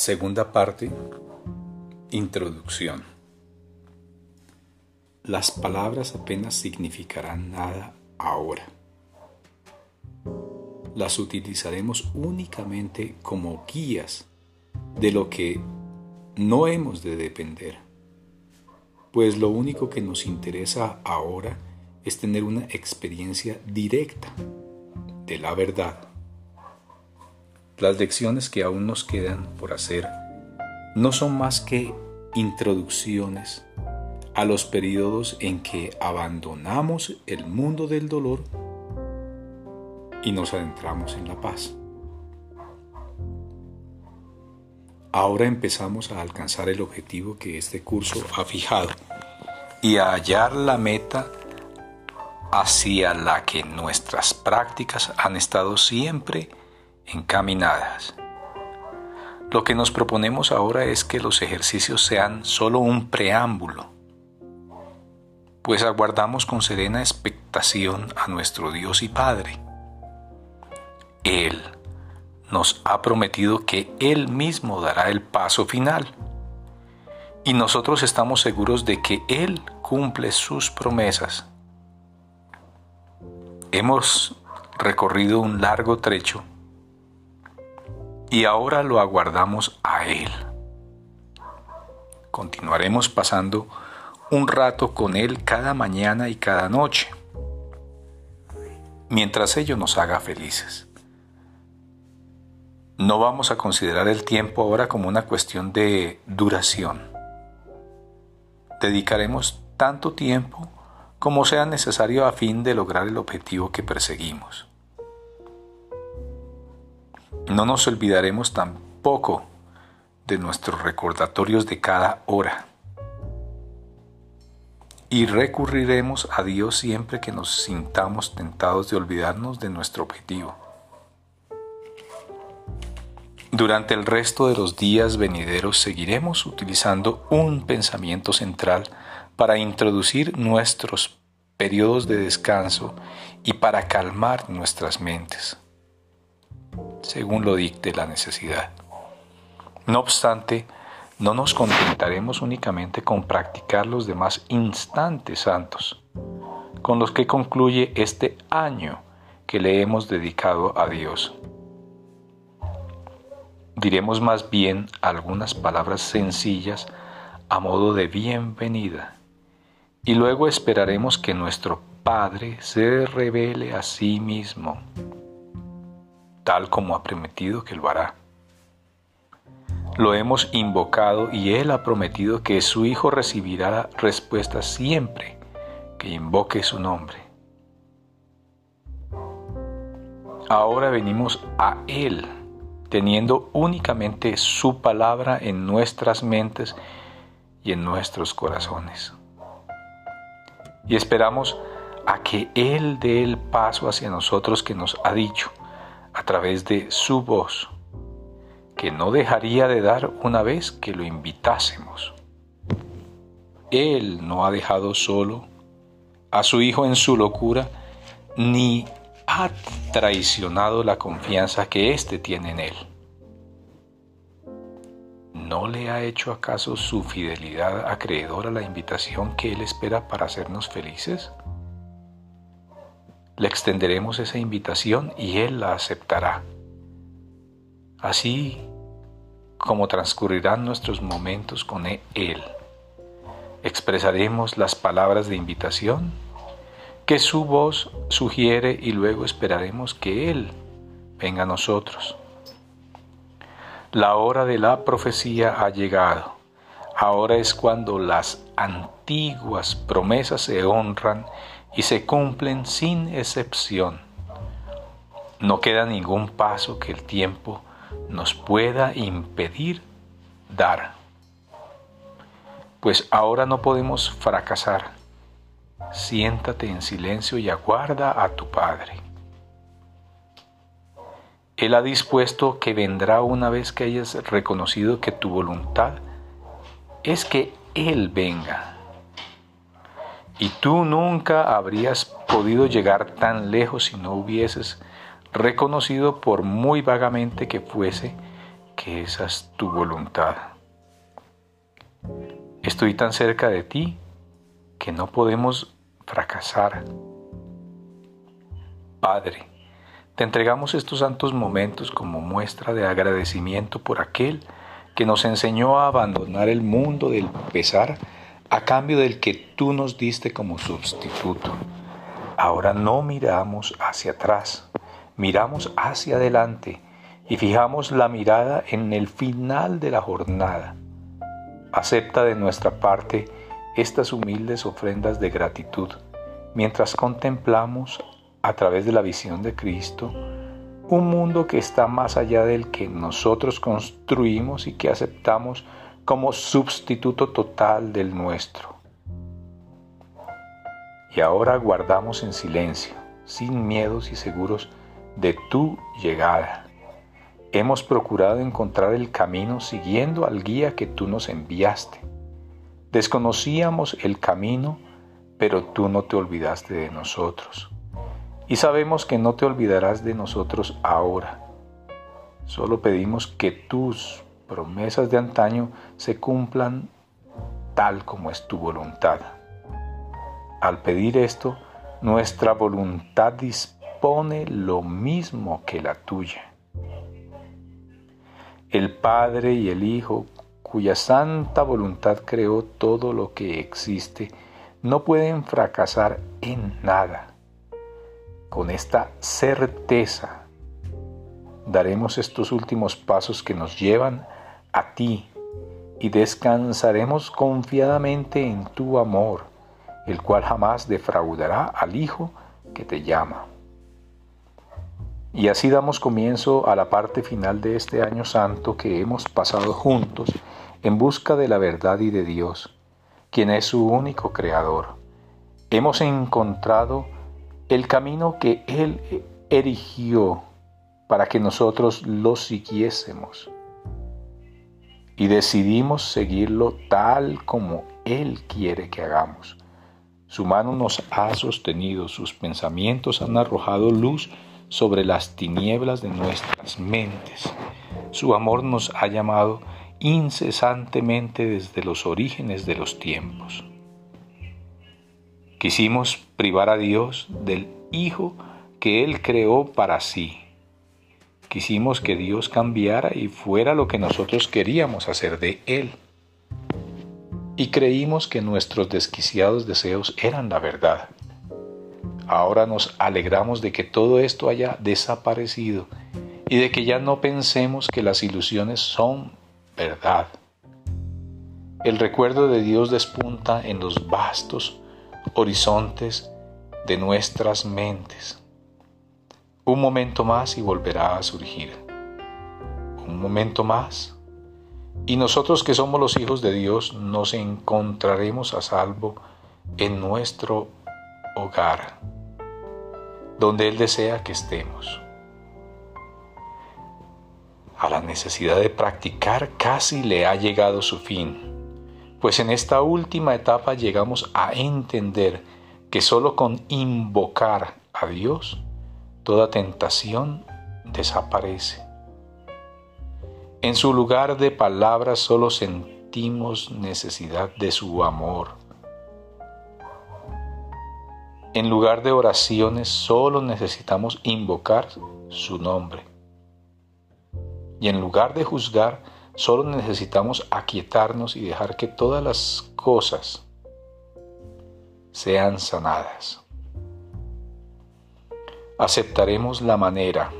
Segunda parte. Introducción. Las palabras apenas significarán nada ahora. Las utilizaremos únicamente como guías de lo que no hemos de depender, pues lo único que nos interesa ahora es tener una experiencia directa de la verdad las lecciones que aún nos quedan por hacer no son más que introducciones a los periodos en que abandonamos el mundo del dolor y nos adentramos en la paz. Ahora empezamos a alcanzar el objetivo que este curso ha fijado y a hallar la meta hacia la que nuestras prácticas han estado siempre encaminadas. Lo que nos proponemos ahora es que los ejercicios sean solo un preámbulo, pues aguardamos con serena expectación a nuestro Dios y Padre. Él nos ha prometido que Él mismo dará el paso final, y nosotros estamos seguros de que Él cumple sus promesas. Hemos recorrido un largo trecho y ahora lo aguardamos a Él. Continuaremos pasando un rato con Él cada mañana y cada noche, mientras ello nos haga felices. No vamos a considerar el tiempo ahora como una cuestión de duración. Dedicaremos tanto tiempo como sea necesario a fin de lograr el objetivo que perseguimos. No nos olvidaremos tampoco de nuestros recordatorios de cada hora. Y recurriremos a Dios siempre que nos sintamos tentados de olvidarnos de nuestro objetivo. Durante el resto de los días venideros seguiremos utilizando un pensamiento central para introducir nuestros periodos de descanso y para calmar nuestras mentes según lo dicte la necesidad. No obstante, no nos contentaremos únicamente con practicar los demás instantes santos, con los que concluye este año que le hemos dedicado a Dios. Diremos más bien algunas palabras sencillas a modo de bienvenida, y luego esperaremos que nuestro Padre se revele a sí mismo tal como ha prometido que lo hará. Lo hemos invocado y Él ha prometido que su Hijo recibirá respuesta siempre que invoque su nombre. Ahora venimos a Él, teniendo únicamente su palabra en nuestras mentes y en nuestros corazones. Y esperamos a que Él dé el paso hacia nosotros que nos ha dicho, a través de su voz, que no dejaría de dar una vez que lo invitásemos. Él no ha dejado solo a su Hijo en su locura, ni ha traicionado la confianza que éste tiene en Él. ¿No le ha hecho acaso su fidelidad acreedora la invitación que Él espera para hacernos felices? Le extenderemos esa invitación y Él la aceptará. Así como transcurrirán nuestros momentos con Él, expresaremos las palabras de invitación que su voz sugiere y luego esperaremos que Él venga a nosotros. La hora de la profecía ha llegado. Ahora es cuando las antiguas promesas se honran y se cumplen sin excepción. No queda ningún paso que el tiempo nos pueda impedir dar. Pues ahora no podemos fracasar. Siéntate en silencio y aguarda a tu Padre. Él ha dispuesto que vendrá una vez que hayas reconocido que tu voluntad es que Él venga y tú nunca habrías podido llegar tan lejos si no hubieses reconocido por muy vagamente que fuese que esa es tu voluntad. Estoy tan cerca de ti que no podemos fracasar. Padre, te entregamos estos santos momentos como muestra de agradecimiento por aquel que nos enseñó a abandonar el mundo del pesar a cambio del que tú nos diste como sustituto. Ahora no miramos hacia atrás, miramos hacia adelante y fijamos la mirada en el final de la jornada. Acepta de nuestra parte estas humildes ofrendas de gratitud mientras contemplamos a través de la visión de Cristo, un mundo que está más allá del que nosotros construimos y que aceptamos como sustituto total del nuestro. Y ahora guardamos en silencio, sin miedos y seguros de tu llegada. Hemos procurado encontrar el camino siguiendo al guía que tú nos enviaste. Desconocíamos el camino, pero tú no te olvidaste de nosotros y sabemos que no te olvidarás de nosotros ahora. Solo pedimos que tus promesas de antaño se cumplan tal como es tu voluntad. Al pedir esto, nuestra voluntad dispone lo mismo que la tuya. El Padre y el Hijo, cuya santa voluntad creó todo lo que existe, no pueden fracasar en nada con esta certeza daremos estos últimos pasos que nos llevan a ti y descansaremos confiadamente en tu amor, el cual jamás defraudará al Hijo que te llama. Y así damos comienzo a la parte final de este año santo que hemos pasado juntos en busca de la verdad y de Dios, quien es su único creador. Hemos encontrado el camino que Él erigió para que nosotros lo siguiésemos. Y decidimos seguirlo tal como Él quiere que hagamos. Su mano nos ha sostenido, sus pensamientos han arrojado luz sobre las tinieblas de nuestras mentes. Su amor nos ha llamado incesantemente desde los orígenes de los tiempos. Quisimos privar a Dios del Hijo que Él creó para sí. Quisimos que Dios cambiara y fuera lo que nosotros queríamos hacer de Él. Y creímos que nuestros desquiciados deseos eran la verdad. Ahora nos alegramos de que todo esto haya desaparecido y de que ya no pensemos que las ilusiones son verdad. El recuerdo de Dios despunta en los vastos horizontes de nuestras mentes. Un momento más y volverá a surgir. Un momento más y nosotros que somos los hijos de Dios nos encontraremos a salvo en nuestro hogar, donde Él desea que estemos. A la necesidad de practicar casi le ha llegado su fin pues en esta última etapa llegamos a entender que solo con invocar a Dios toda tentación desaparece. En su lugar de palabras solo sentimos necesidad de su amor. En lugar de oraciones solo necesitamos invocar su nombre. Y en lugar de juzgar, Solo necesitamos aquietarnos y dejar que todas las cosas sean sanadas. Aceptaremos la manera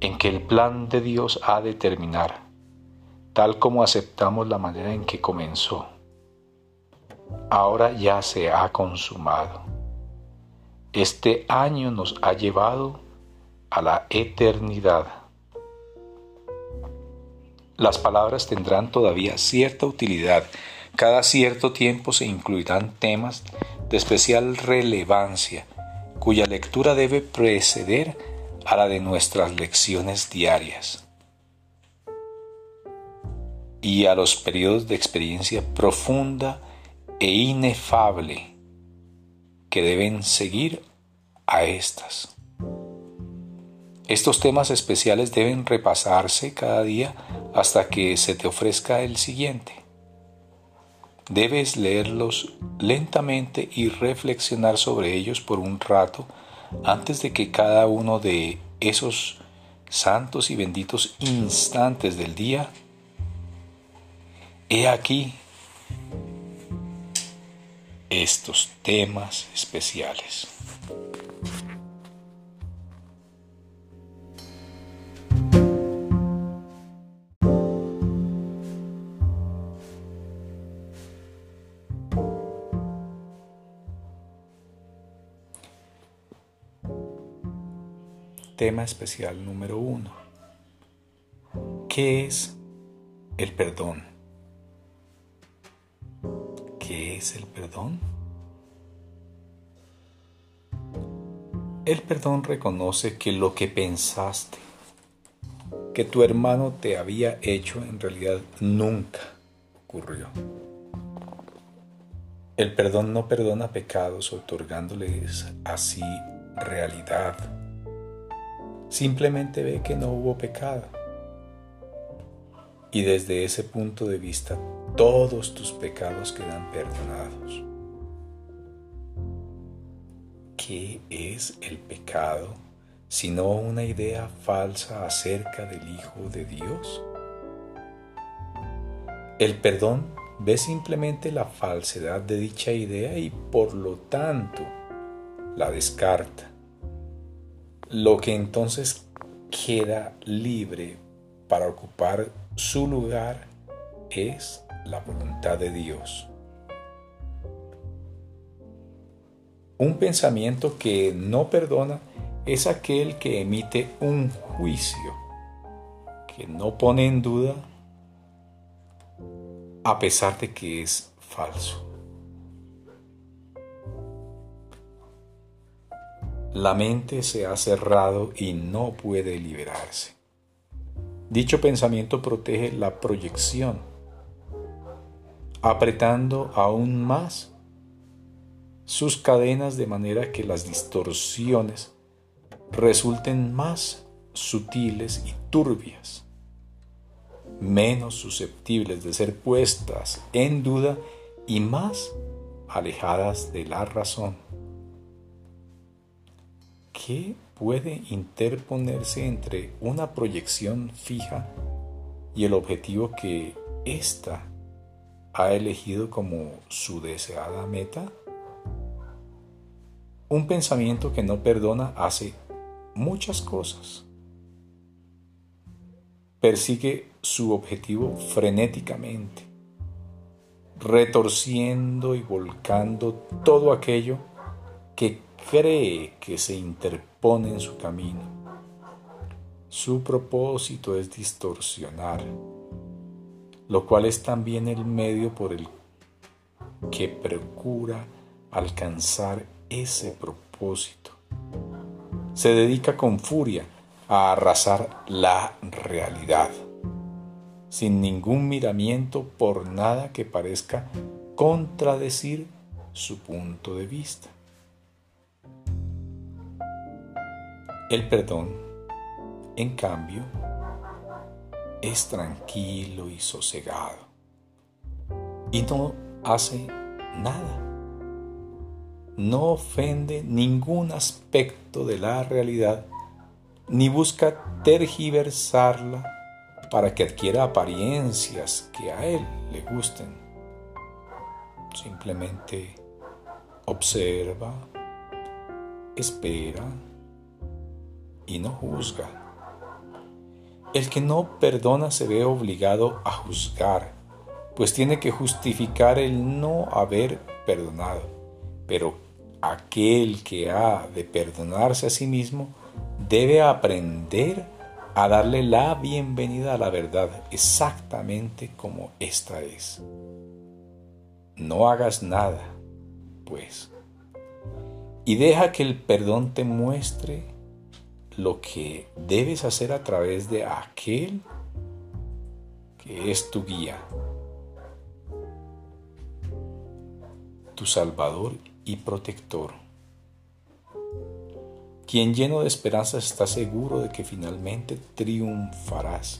en que el plan de Dios ha de terminar, tal como aceptamos la manera en que comenzó. Ahora ya se ha consumado. Este año nos ha llevado a la eternidad las palabras tendrán todavía cierta utilidad. Cada cierto tiempo se incluirán temas de especial relevancia, cuya lectura debe preceder a la de nuestras lecciones diarias y a los periodos de experiencia profunda e inefable que deben seguir a estas. Estos temas especiales deben repasarse cada día hasta que se te ofrezca el siguiente. Debes leerlos lentamente y reflexionar sobre ellos por un rato antes de que cada uno de esos santos y benditos instantes del día, he aquí estos temas especiales. Tema especial número uno. ¿Qué es el perdón? ¿Qué es el perdón? El perdón reconoce que lo que pensaste que tu hermano te había hecho en realidad nunca ocurrió. El perdón no perdona pecados otorgándoles así realidad simplemente ve que no hubo pecado. Y desde ese punto de vista todos tus pecados quedan perdonados. ¿Qué es el pecado sino una idea falsa acerca del Hijo de Dios? El perdón ve simplemente la falsedad de dicha idea y por lo tanto la descarta lo que entonces queda libre para ocupar su lugar es la voluntad de Dios. Un pensamiento que no perdona es aquel que emite un juicio, que no pone en duda a pesar de que es falso. La mente se ha cerrado y no puede liberarse. Dicho pensamiento protege la proyección, apretando aún más sus cadenas de manera que las distorsiones resulten más sutiles y turbias, menos susceptibles de ser puestas en duda y más alejadas de la razón. ¿Qué puede interponerse entre una proyección fija y el objetivo que ésta ha elegido como su deseada meta? Un pensamiento que no perdona hace muchas cosas. Persigue su objetivo frenéticamente, retorciendo y volcando todo aquello que cree que se interpone en su camino. Su propósito es distorsionar, lo cual es también el medio por el que procura alcanzar ese propósito. Se dedica con furia a arrasar la realidad, sin ningún miramiento por nada que parezca contradecir su punto de vista. El perdón, en cambio, es tranquilo y sosegado y no hace nada. No ofende ningún aspecto de la realidad ni busca tergiversarla para que adquiera apariencias que a él le gusten. Simplemente observa, espera, y no juzga. El que no perdona se ve obligado a juzgar, pues tiene que justificar el no haber perdonado. Pero aquel que ha de perdonarse a sí mismo debe aprender a darle la bienvenida a la verdad exactamente como ésta es. No hagas nada, pues, y deja que el perdón te muestre lo que debes hacer a través de aquel que es tu guía, tu salvador y protector. quien lleno de esperanza está seguro de que finalmente triunfarás.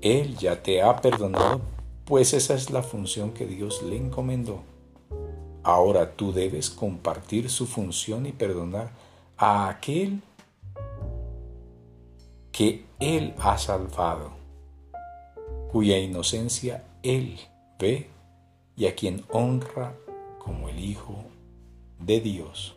Él ya te ha perdonado, pues esa es la función que Dios le encomendó. Ahora tú debes compartir su función y perdonar a aquel que Él ha salvado, cuya inocencia Él ve y a quien honra como el Hijo de Dios.